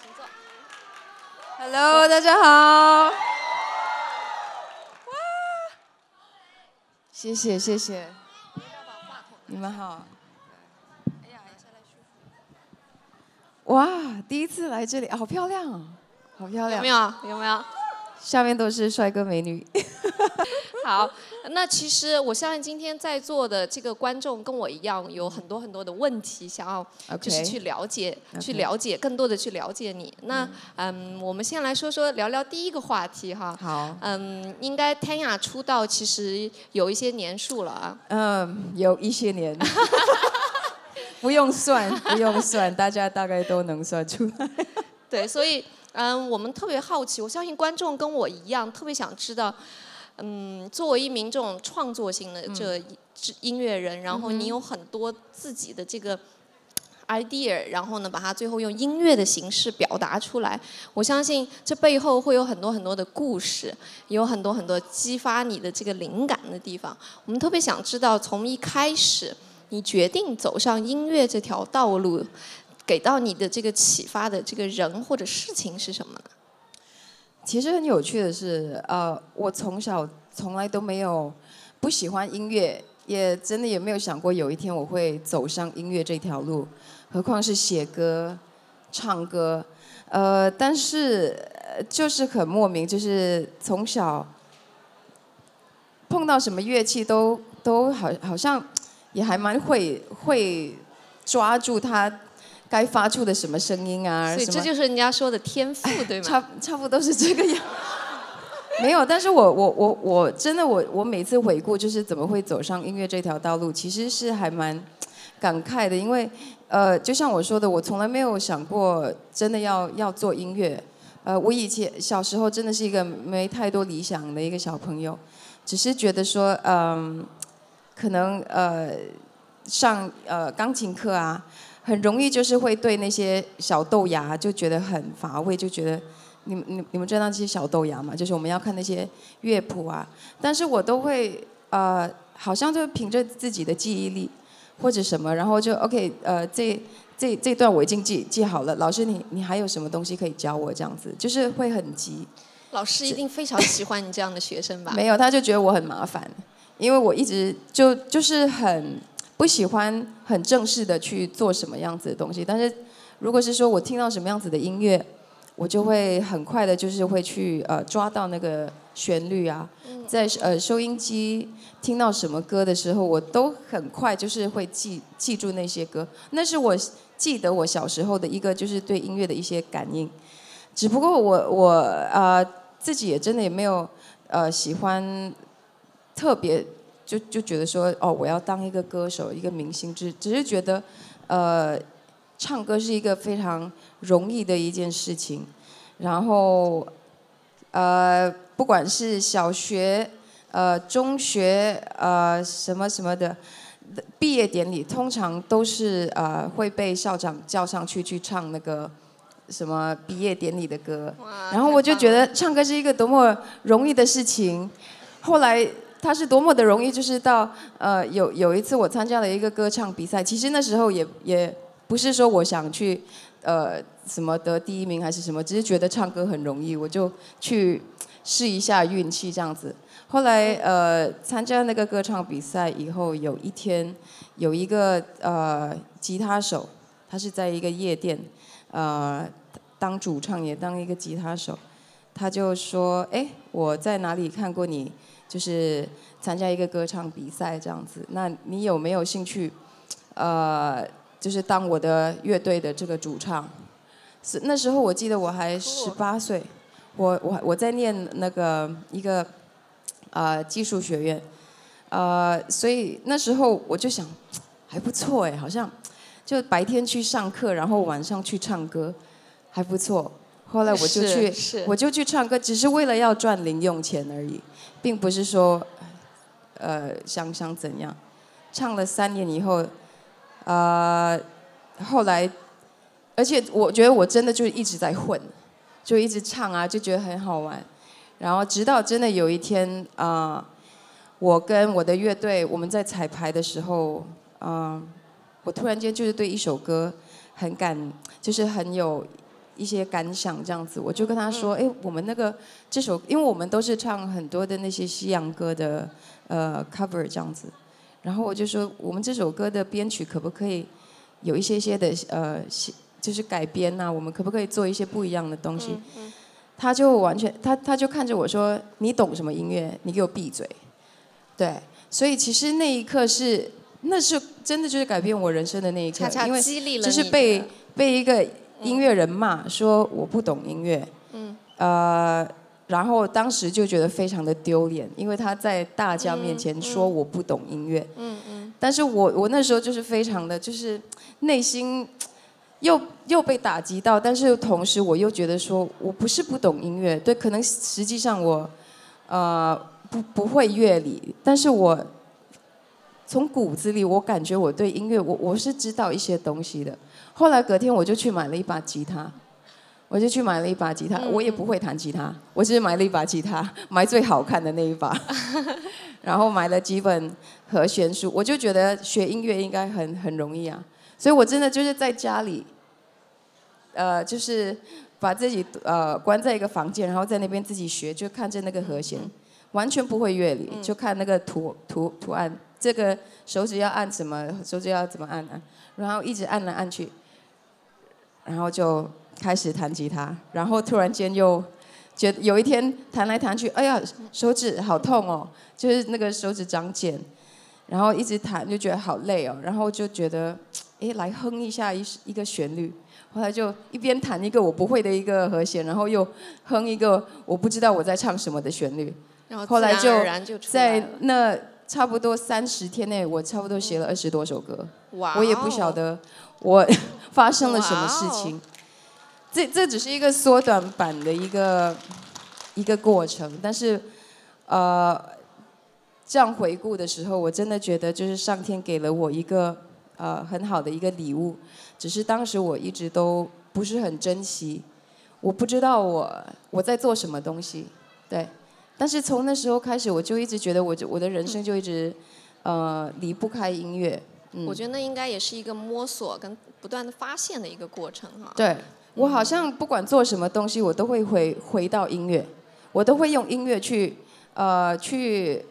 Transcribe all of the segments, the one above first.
请坐。Hello，大家好。哇，谢谢谢谢，你们好。哎呀，下来舒服。哇，第一次来这里，好漂亮啊，好漂亮有没。有？有没有？下面都是帅哥美女。好，那其实我相信今天在座的这个观众跟我一样，有很多很多的问题想要就是去了解去了解，更多的去了解你。那嗯，我们先来说说聊聊第一个话题哈。好，嗯，应该 Tanya 出道其实有一些年数了啊。嗯，有一些年。不用算，不用算，大家大概都能算出来。对，所以嗯，我们特别好奇，我相信观众跟我一样，特别想知道，嗯，作为一名这种创作型的这这音乐人，然后你有很多自己的这个 idea，然后呢，把它最后用音乐的形式表达出来。我相信这背后会有很多很多的故事，有很多很多激发你的这个灵感的地方。我们特别想知道，从一开始你决定走上音乐这条道路，给到你的这个启发的这个人或者事情是什么呢？其实很有趣的是，呃，我从小从来都没有不喜欢音乐，也真的也没有想过有一天我会走上音乐这条路，何况是写歌、唱歌，呃，但是就是很莫名，就是从小碰到什么乐器都都好好像也还蛮会会抓住它该发出的什么声音啊，所以这就是人家说的天赋，对吗？差差不多是这个样。没有，但是我我我我真的我我每次回顾就是怎么会走上音乐这条道路，其实是还蛮感慨的，因为呃，就像我说的，我从来没有想过真的要要做音乐。呃，我以前小时候真的是一个没太多理想的一个小朋友，只是觉得说，嗯、可能呃上呃钢琴课啊，很容易就是会对那些小豆芽就觉得很乏味，就觉得你们你你们知道那些小豆芽嘛？就是我们要看那些乐谱啊，但是我都会呃，好像就凭着自己的记忆力或者什么，然后就 OK 呃这。这这段我已经记记好了，老师你你还有什么东西可以教我？这样子就是会很急，老师一定非常喜欢你这样的学生吧？没有，他就觉得我很麻烦，因为我一直就就是很不喜欢很正式的去做什么样子的东西。但是如果是说我听到什么样子的音乐，我就会很快的，就是会去呃抓到那个旋律啊，在呃收音机听到什么歌的时候，我都很快就是会记记住那些歌。那是我记得我小时候的一个就是对音乐的一些感应。只不过我我呃自己也真的也没有呃喜欢特别就就觉得说哦我要当一个歌手一个明星，只只是觉得呃唱歌是一个非常容易的一件事情，然后呃不管是小学呃中学呃什么什么的。毕业典礼通常都是呃会被校长叫上去去唱那个什么毕业典礼的歌，然后我就觉得唱歌是一个多么容易的事情。后来他是多么的容易，就是到呃有有一次我参加了一个歌唱比赛，其实那时候也也不是说我想去呃什么得第一名还是什么，只是觉得唱歌很容易，我就去试一下运气这样子。后来呃参加那个歌唱比赛以后，有一天有一个呃吉他手，他是在一个夜店呃当主唱也当一个吉他手，他就说：“哎，我在哪里看过你，就是参加一个歌唱比赛这样子，那你有没有兴趣？呃，就是当我的乐队的这个主唱？”是那时候我记得我还十八岁，我我我在念那个一个呃技术学院，呃，所以那时候我就想还不错哎，好像就白天去上课，然后晚上去唱歌，还不错。后来我就去，是我就去唱歌，只是为了要赚零用钱而已，并不是说呃想想怎样。唱了三年以后，呃，后来，而且我觉得我真的就一直在混，就一直唱啊，就觉得很好玩。然后直到真的有一天啊、我跟我的乐队我们在彩排的时候，嗯、我突然间就是对一首歌很感，就是很有一些感想这样子，我就跟他说，哎，我们那个这首，因为我们都是唱很多的那些西洋歌的呃 cover 这样子，然后我就说，我们这首歌的编曲可不可以有一些些的呃，就是改编呐？我们可不可以做一些不一样的东西？他就完全，他他就看着我说：“你懂什么音乐？你给我闭嘴。”对，所以其实那一刻是，那是真的就是改变我人生的那一刻，因为就是被被一个音乐人骂说我不懂音乐，嗯，呃，然后当时就觉得非常的丢脸，因为他在大家面前说我不懂音乐，嗯嗯，但是我我那时候就是非常的就是内心。又又被打击到，但是同时我又觉得说，我不是不懂音乐，对，可能实际上我，呃，不不会乐理，但是我从骨子里我感觉我对音乐，我我是知道一些东西的。后来隔天我就去买了一把吉他，我就去买了一把吉他，我也不会弹吉他，我只是买了一把吉他，买最好看的那一把，然后买了几本和弦书，我就觉得学音乐应该很很容易啊。所以我真的就是在家里，呃，就是把自己呃关在一个房间，然后在那边自己学，就看着那个和弦，完全不会乐理，就看那个图图图案，这个手指要按什么，手指要怎么按啊，然后一直按来按去，然后就开始弹吉他，然后突然间又觉得有一天弹来弹去，哎呀，手指好痛哦，就是那个手指长茧，然后一直弹就觉得好累哦，然后就觉得。哎，来哼一下一一个旋律，后来就一边弹一个我不会的一个和弦，然后又哼一个我不知道我在唱什么的旋律。后来就在那差不多三十天内，我差不多写了二十多首歌。哇！我也不晓得我 发生了什么事情。这这只是一个缩短版的一个一个过程，但是呃，这样回顾的时候，我真的觉得就是上天给了我一个。呃，很好的一个礼物，只是当时我一直都不是很珍惜，我不知道我我在做什么东西，对。但是从那时候开始，我就一直觉得我就我的人生就一直呃离不开音乐。嗯。我觉得那应该也是一个摸索跟不断的发现的一个过程哈。对，我好像不管做什么东西，我都会回回到音乐，我都会用音乐去呃去。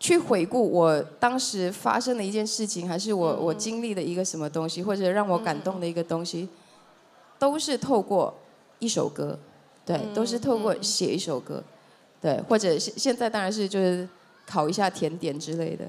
去回顾我当时发生的一件事情，还是我我经历的一个什么东西，或者让我感动的一个东西，都是透过一首歌，对，都是透过写一首歌，对，或者现现在当然是就是烤一下甜点之类的，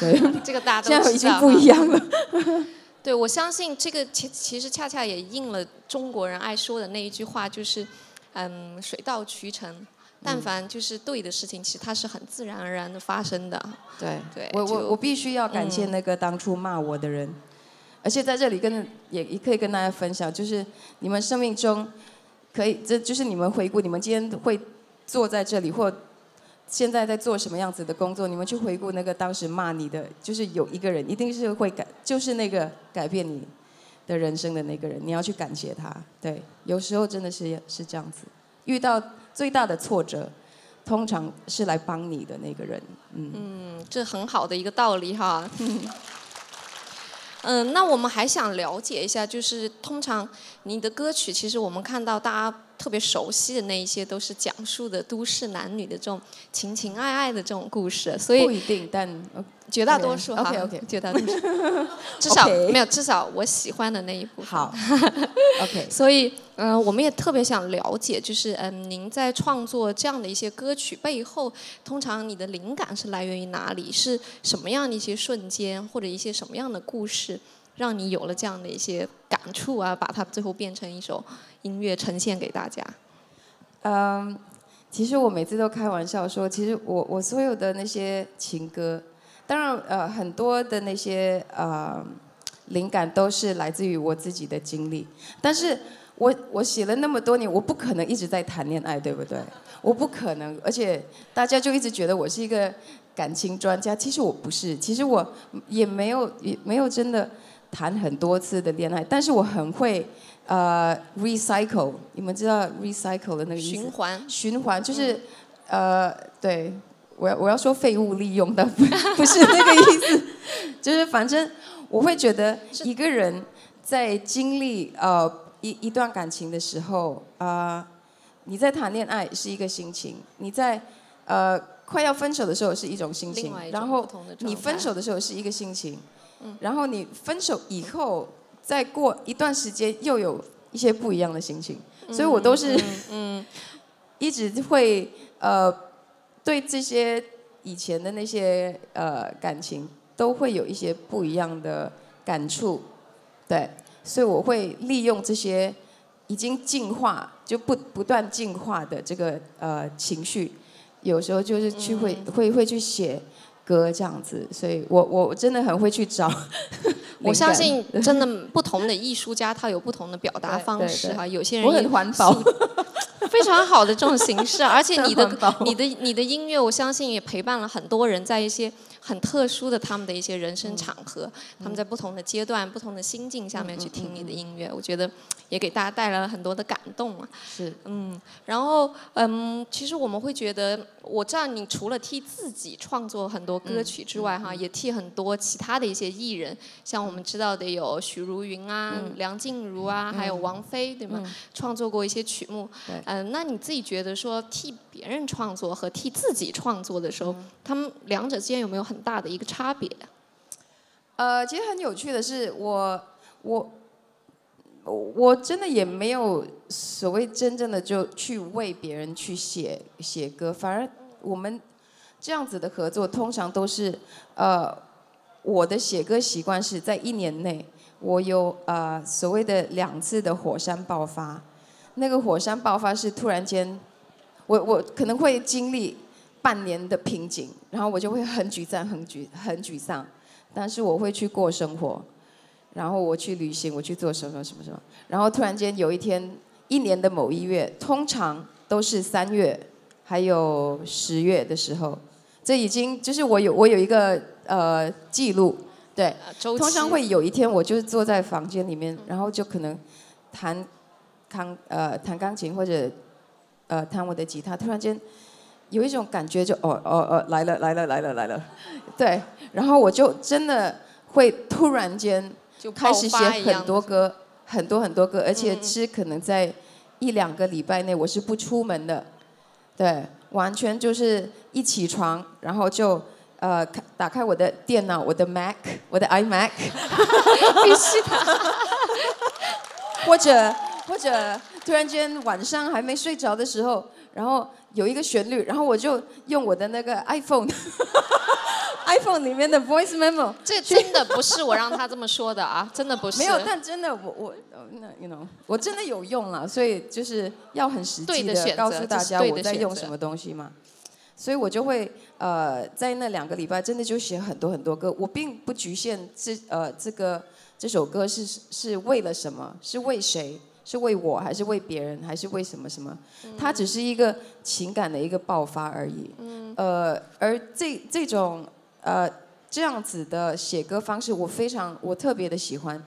对，这个大家都现在已经不一样了。对，我相信这个其其实恰恰也应了中国人爱说的那一句话，就是嗯，水到渠成。但凡就是对的事情，其实它是很自然而然的发生的。对，对我我我必须要感谢那个当初骂我的人，而且在这里跟也也可以跟大家分享，就是你们生命中可以，这就是你们回顾，你们今天会坐在这里或现在在做什么样子的工作，你们去回顾那个当时骂你的，就是有一个人一定是会改，就是那个改变你的人生的那个人，你要去感谢他。对，有时候真的是是这样子，遇到。最大的挫折，通常是来帮你的那个人。嗯，嗯，这很好的一个道理哈。嗯，那我们还想了解一下，就是通常你的歌曲，其实我们看到大家。特别熟悉的那一些都是讲述的都市男女的这种情情爱爱的这种故事，所以不一定，但绝大多数哈，绝大多数，至少没有，至少我喜欢的那一部分。好，OK。所以，嗯，我们也特别想了解，就是嗯，您在创作这样的一些歌曲背后，通常你的灵感是来源于哪里？是什么样的一些瞬间，或者一些什么样的故事？让你有了这样的一些感触啊，把它最后变成一首音乐呈现给大家。嗯，其实我每次都开玩笑说，其实我我所有的那些情歌，当然呃很多的那些呃灵感都是来自于我自己的经历，但是我我写了那么多年，我不可能一直在谈恋爱，对不对？我不可能，而且大家就一直觉得我是一个感情专家，其实我不是，其实我也没有也没有真的。谈很多次的恋爱，但是我很会呃 recycle，你们知道 recycle 的那个意思？循环。循环就是呃，对我要我要说废物利用的 不是那个意思，就是反正我会觉得一个人在经历呃一一段感情的时候，啊，你在谈恋爱是一个心情，你在呃快要分手的时候是一种心情，然后你分手的时候是一个心情，然后你分手以后再过一段时间又有一些不一样的心情，所以我都是嗯 一直会呃对这些以前的那些呃感情。都会有一些不一样的感触，对，所以我会利用这些已经进化就不不断进化的这个呃情绪，有时候就是去会会会去写歌这样子，所以我我真的很会去找。我相信真的不同的艺术家他有不同的表达方式哈，有些人也很环保。非常好的这种形式，而且你的 你的你的音乐，我相信也陪伴了很多人在一些很特殊的他们的一些人生场合，他们在不同的阶段、不同的心境下面去听你的音乐，我觉得也给大家带来了很多的感动啊。是，嗯，然后嗯，其实我们会觉得，我知道你除了替自己创作很多歌曲之外，哈，也替很多其他的一些艺人，像我们知道的有许茹芸啊、梁静茹啊，还有王菲，对吗？创作过一些曲目。嗯，那你自己觉得说替别人创作和替自己创作的时候，他们两者之间有没有很大的一个差别？呃，其实很有趣的是，我我我真的也没有所谓真正的就去为别人去写写歌，反而我们这样子的合作通常都是呃，我的写歌习惯是在一年内，我有呃所谓的两次的火山爆发。那个火山爆发是突然间，我我可能会经历半年的瓶颈，然后我就会很沮丧、很沮、很沮丧。但是我会去过生活，然后我去旅行，我去做什么什么什么。然后突然间有一天，一年的某一月，通常都是三月，还有十月的时候，这已经就是我有我有一个呃记录，对，通常会有一天，我就是坐在房间里面，然后就可能弹。弹呃弹钢琴或者呃弹我的吉他，突然间有一种感觉，就哦哦哦来了来了来了来了，对，然后我就真的会突然间就开始写很多歌，很多很多歌，而且是可能在一两个礼拜内我是不出门的，对，完全就是一起床然后就呃打开我的电脑，我的 Mac，我的 iMac，必须的，或者。或者突然间晚上还没睡着的时候，然后有一个旋律，然后我就用我的那个 iPhone，iPhone 里面的 Voice Memo。这真的不是我让他这么说的啊，真的不是。没有，但真的我我那 you know 我真的有用了，所以就是要很实际的告诉大家我在用什么东西嘛。所以我就会呃在那两个礼拜真的就写很多很多歌，我并不局限这呃这个这首歌是是为了什么，是为谁。是为我还是为别人还是为什么什么？它只是一个情感的一个爆发而已。呃，而这这种呃这样子的写歌方式，我非常我特别的喜欢，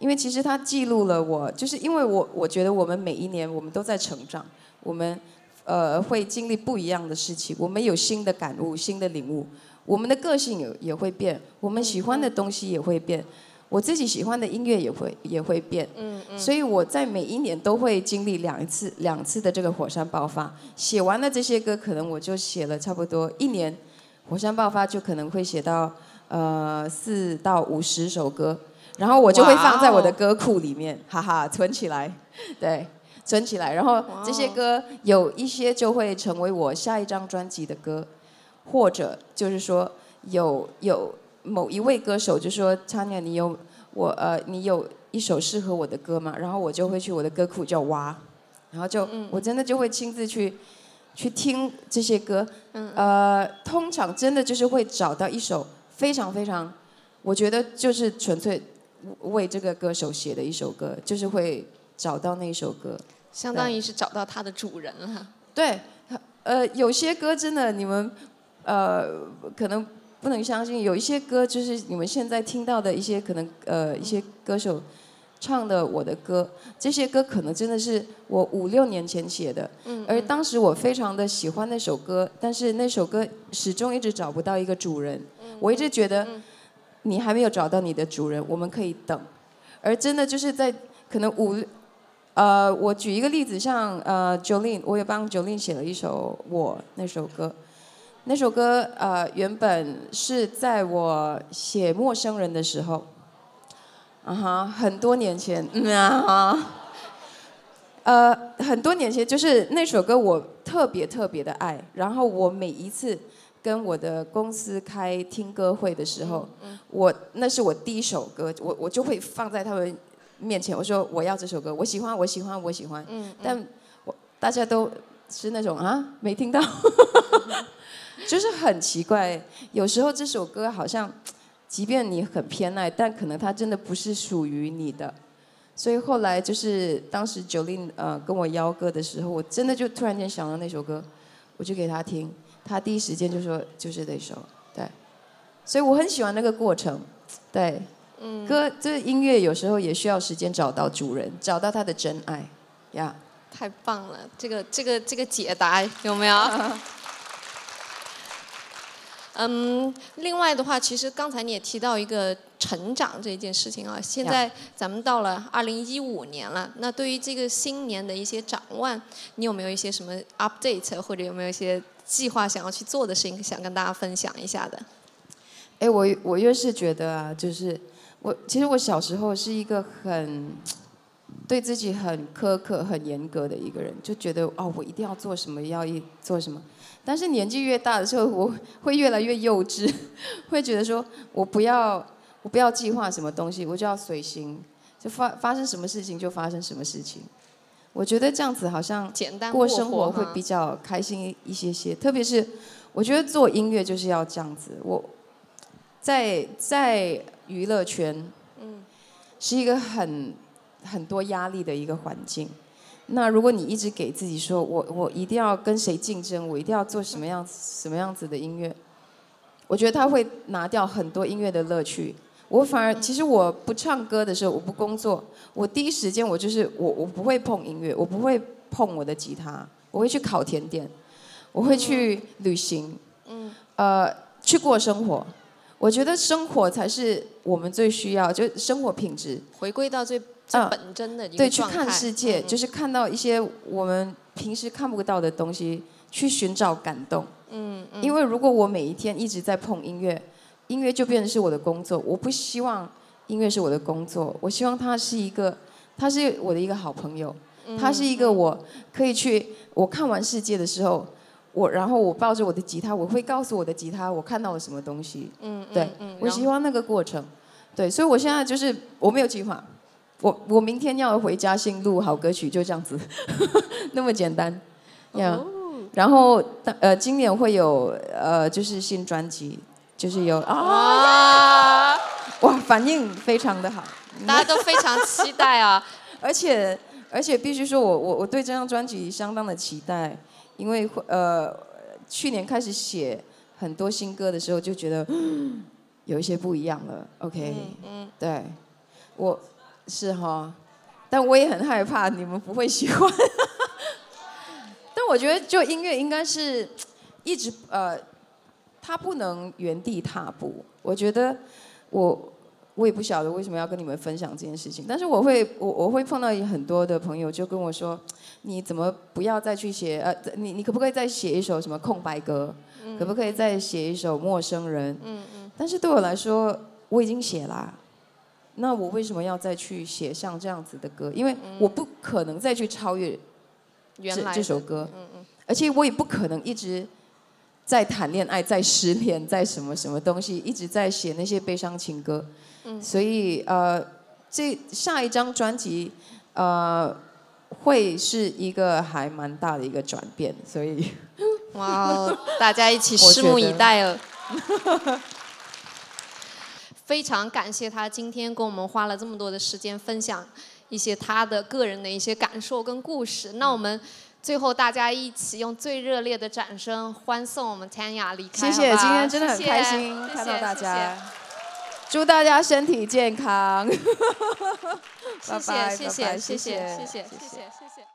因为其实它记录了我，就是因为我我觉得我们每一年我们都在成长，我们呃会经历不一样的事情，我们有新的感悟、新的领悟，我们的个性也也会变，我们喜欢的东西也会变。我自己喜欢的音乐也会也会变，嗯嗯，所以我在每一年都会经历两次两次的这个火山爆发。写完了这些歌，可能我就写了差不多一年，火山爆发就可能会写到呃四到五十首歌，然后我就会放在我的歌库里面，哈哈，存起来，对，存起来。然后这些歌有一些就会成为我下一张专辑的歌，或者就是说有有。某一位歌手就说：“Tanya，你有我呃，你有一首适合我的歌吗？”然后我就会去我的歌库叫挖，然后就我真的就会亲自去去听这些歌。呃，通常真的就是会找到一首非常非常，我觉得就是纯粹为这个歌手写的一首歌，就是会找到那首歌，相当于是找到它的主人了。对，呃，有些歌真的你们呃可能。不能相信，有一些歌就是你们现在听到的一些可能呃一些歌手唱的我的歌，这些歌可能真的是我五六年前写的，而当时我非常的喜欢那首歌，但是那首歌始终一直找不到一个主人，我一直觉得你还没有找到你的主人，我们可以等。而真的就是在可能五，呃，我举一个例子，像呃，Jolin，我也帮 Jolin 写了一首《我》那首歌。那首歌呃，原本是在我写《陌生人》的时候，啊哈，很多年前，嗯啊，呃，很多年前，就是那首歌我特别特别的爱，然后我每一次跟我的公司开听歌会的时候，我那是我第一首歌，我我就会放在他们面前，我说我要这首歌，我喜欢，我喜欢，我喜欢，但我大家都是那种啊，没听到。就是很奇怪，有时候这首歌好像，即便你很偏爱，但可能它真的不是属于你的。所以后来就是当时 Jolin 呃跟我邀歌的时候，我真的就突然间想到那首歌，我就给他听，他第一时间就说就是那首，对。所以我很喜欢那个过程，对。嗯。歌这音乐有时候也需要时间找到主人，找到他的真爱，呀。太棒了，这个这个这个解答有没有？嗯，另外的话，其实刚才你也提到一个成长这件事情啊。现在咱们到了二零一五年了，那对于这个新年的一些展望，你有没有一些什么 update，或者有没有一些计划想要去做的事情，想跟大家分享一下的？哎，我我越是觉得啊，就是我其实我小时候是一个很对自己很苛刻、很严格的一个人，就觉得哦，我一定要做什么，要一做什么。但是年纪越大的时候，我会越来越幼稚，会觉得说，我不要，我不要计划什么东西，我就要随心，就发发生什么事情就发生什么事情。我觉得这样子好像简单过生活会比较开心一些些。特别是我觉得做音乐就是要这样子。我在在娱乐圈，嗯，是一个很很多压力的一个环境。那如果你一直给自己说，我我一定要跟谁竞争，我一定要做什么样什么样子的音乐，我觉得他会拿掉很多音乐的乐趣。我反而其实我不唱歌的时候，我不工作，我第一时间我就是我我不会碰音乐，我不会碰我的吉他，我会去烤甜点，我会去旅行，嗯，呃，去过生活。我觉得生活才是我们最需要，就生活品质，回归到最。最本真的一个对，去看世界，就是看到一些我们平时看不到的东西，去寻找感动。嗯嗯。因为如果我每一天一直在碰音乐，音乐就变成是我的工作。我不希望音乐是我的工作，我希望它是一个，它是我的一个好朋友，它是一个我可以去，我看完世界的时候，我然后我抱着我的吉他，我会告诉我的吉他我看到了什么东西。嗯嗯。对，我希望那个过程。对，所以我现在就是我没有计划。我我明天要回家新录好歌曲，就这样子，那么简单，呀。然后呃，今年会有呃，就是新专辑，就是有啊，哇，反应非常的好，大家都非常期待啊。而且而且必须说我我我对这张专辑相当的期待，因为呃，去年开始写很多新歌的时候，就觉得 有一些不一样了。OK，嗯，对，我。是哈，但我也很害怕你们不会喜欢。但我觉得，就音乐应该是一直呃，它不能原地踏步。我觉得我我也不晓得为什么要跟你们分享这件事情，但是我会我我会碰到很多的朋友就跟我说，你怎么不要再去写呃，你你可不可以再写一首什么空白歌？可不可以再写一首陌生人？嗯嗯。但是对我来说，我已经写了。那我为什么要再去写像这样子的歌？因为我不可能再去超越这这首歌，而且我也不可能一直在谈恋爱、在失恋、在什么什么东西，一直在写那些悲伤情歌。所以呃，这下一张专辑呃会是一个还蛮大的一个转变，所以 哇，大家一起拭目以待了。非常感谢他今天跟我们花了这么多的时间分享一些他的个人的一些感受跟故事。那我们最后大家一起用最热烈的掌声欢送我们 Tanya 离开。谢谢，今天真的很开心看到大家，祝大家身体健康。谢谢谢谢谢谢谢谢谢谢谢。